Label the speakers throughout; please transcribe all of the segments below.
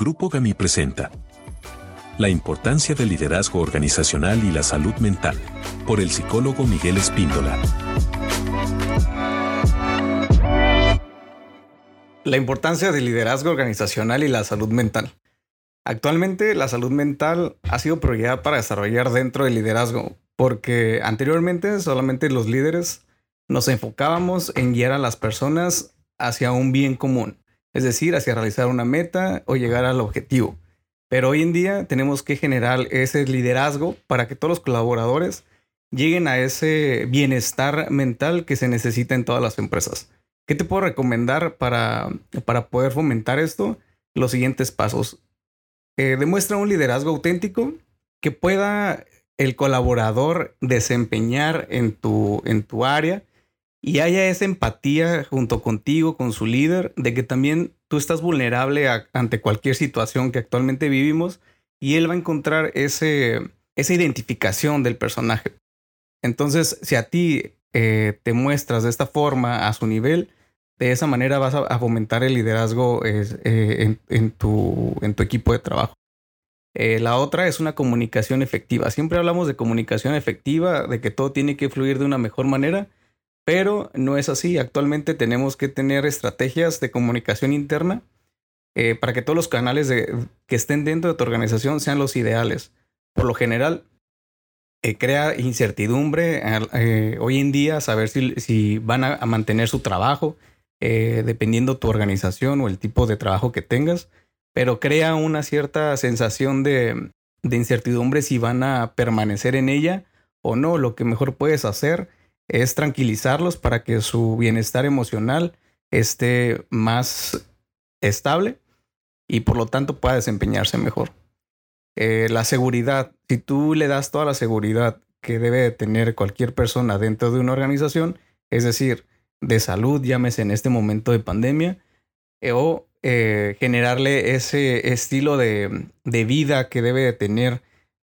Speaker 1: Grupo GAMI presenta La importancia del liderazgo organizacional y la salud mental, por el psicólogo Miguel Espíndola.
Speaker 2: La importancia del liderazgo organizacional y la salud mental. Actualmente la salud mental ha sido prioridad para desarrollar dentro del liderazgo, porque anteriormente solamente los líderes nos enfocábamos en guiar a las personas hacia un bien común, es decir, hacia realizar una meta o llegar al objetivo. Pero hoy en día tenemos que generar ese liderazgo para que todos los colaboradores lleguen a ese bienestar mental que se necesita en todas las empresas. ¿Qué te puedo recomendar para, para poder fomentar esto? Los siguientes pasos. Eh, demuestra un liderazgo auténtico que pueda el colaborador desempeñar en tu, en tu área y haya esa empatía junto contigo, con su líder, de que también tú estás vulnerable ante cualquier situación que actualmente vivimos y él va a encontrar ese, esa identificación del personaje. Entonces, si a ti eh, te muestras de esta forma a su nivel, de esa manera vas a, fomentar el liderazgo eh, en, tu, en tu equipo de trabajo. Eh, la otra es una comunicación efectiva. Siempre hablamos de comunicación efectiva, de que todo tiene que fluir de una mejor manera pero no es así. Actualmente tenemos que tener estrategias de comunicación interna eh, para que todos los canales que estén dentro de tu organización sean los ideales. Por lo general, eh, crea incertidumbre eh, hoy en día saber si, van a, mantener su trabajo, dependiendo tu organización o el tipo de trabajo que tengas, pero crea una cierta sensación de incertidumbre si van a permanecer en ella o no. Lo que mejor puedes hacer es tranquilizarlos para que su bienestar emocional esté más estable y por lo tanto pueda desempeñarse mejor. Eh, la seguridad, si tú le das toda la seguridad que debe tener cualquier persona dentro de una organización, es decir, de salud, llámese en este momento de pandemia, eh, o eh, generarle ese estilo de, de, vida que debe de tener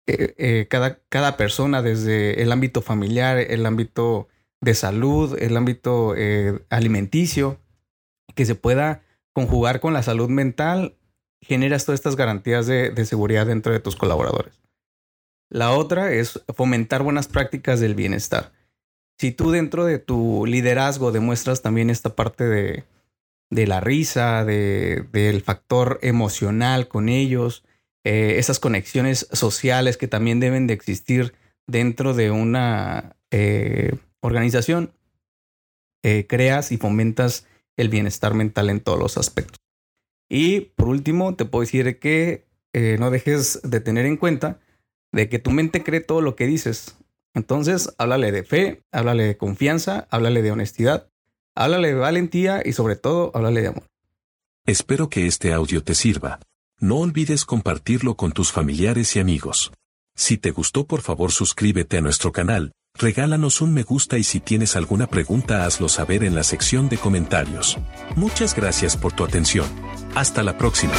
Speaker 2: eh, eh, cada, cada persona desde el ámbito familiar, el ámbito de salud, el ámbito eh, alimenticio, que se pueda conjugar con la salud mental, generas todas estas garantías de, de seguridad dentro de tus colaboradores. La otra es fomentar buenas prácticas del bienestar. Si tú dentro de tu liderazgo demuestras también esta parte de, de la risa, de, del factor emocional con ellos, eh, esas conexiones sociales que también deben de existir dentro de una eh, organización, eh, creas y fomentas el bienestar mental en todos los aspectos. Y por último, te puedo decir que no dejes de tener en cuenta de que tu mente cree todo lo que dices. Entonces, háblale de fe, háblale de confianza, háblale de honestidad, háblale de valentía y sobre todo, háblale de amor.
Speaker 1: Espero que este audio te sirva. No olvides compartirlo con tus familiares y amigos. Si te gustó por favor suscríbete a nuestro canal, regálanos un me gusta y si tienes alguna pregunta hazlo saber en la sección de comentarios. Muchas gracias por tu atención. Hasta la próxima.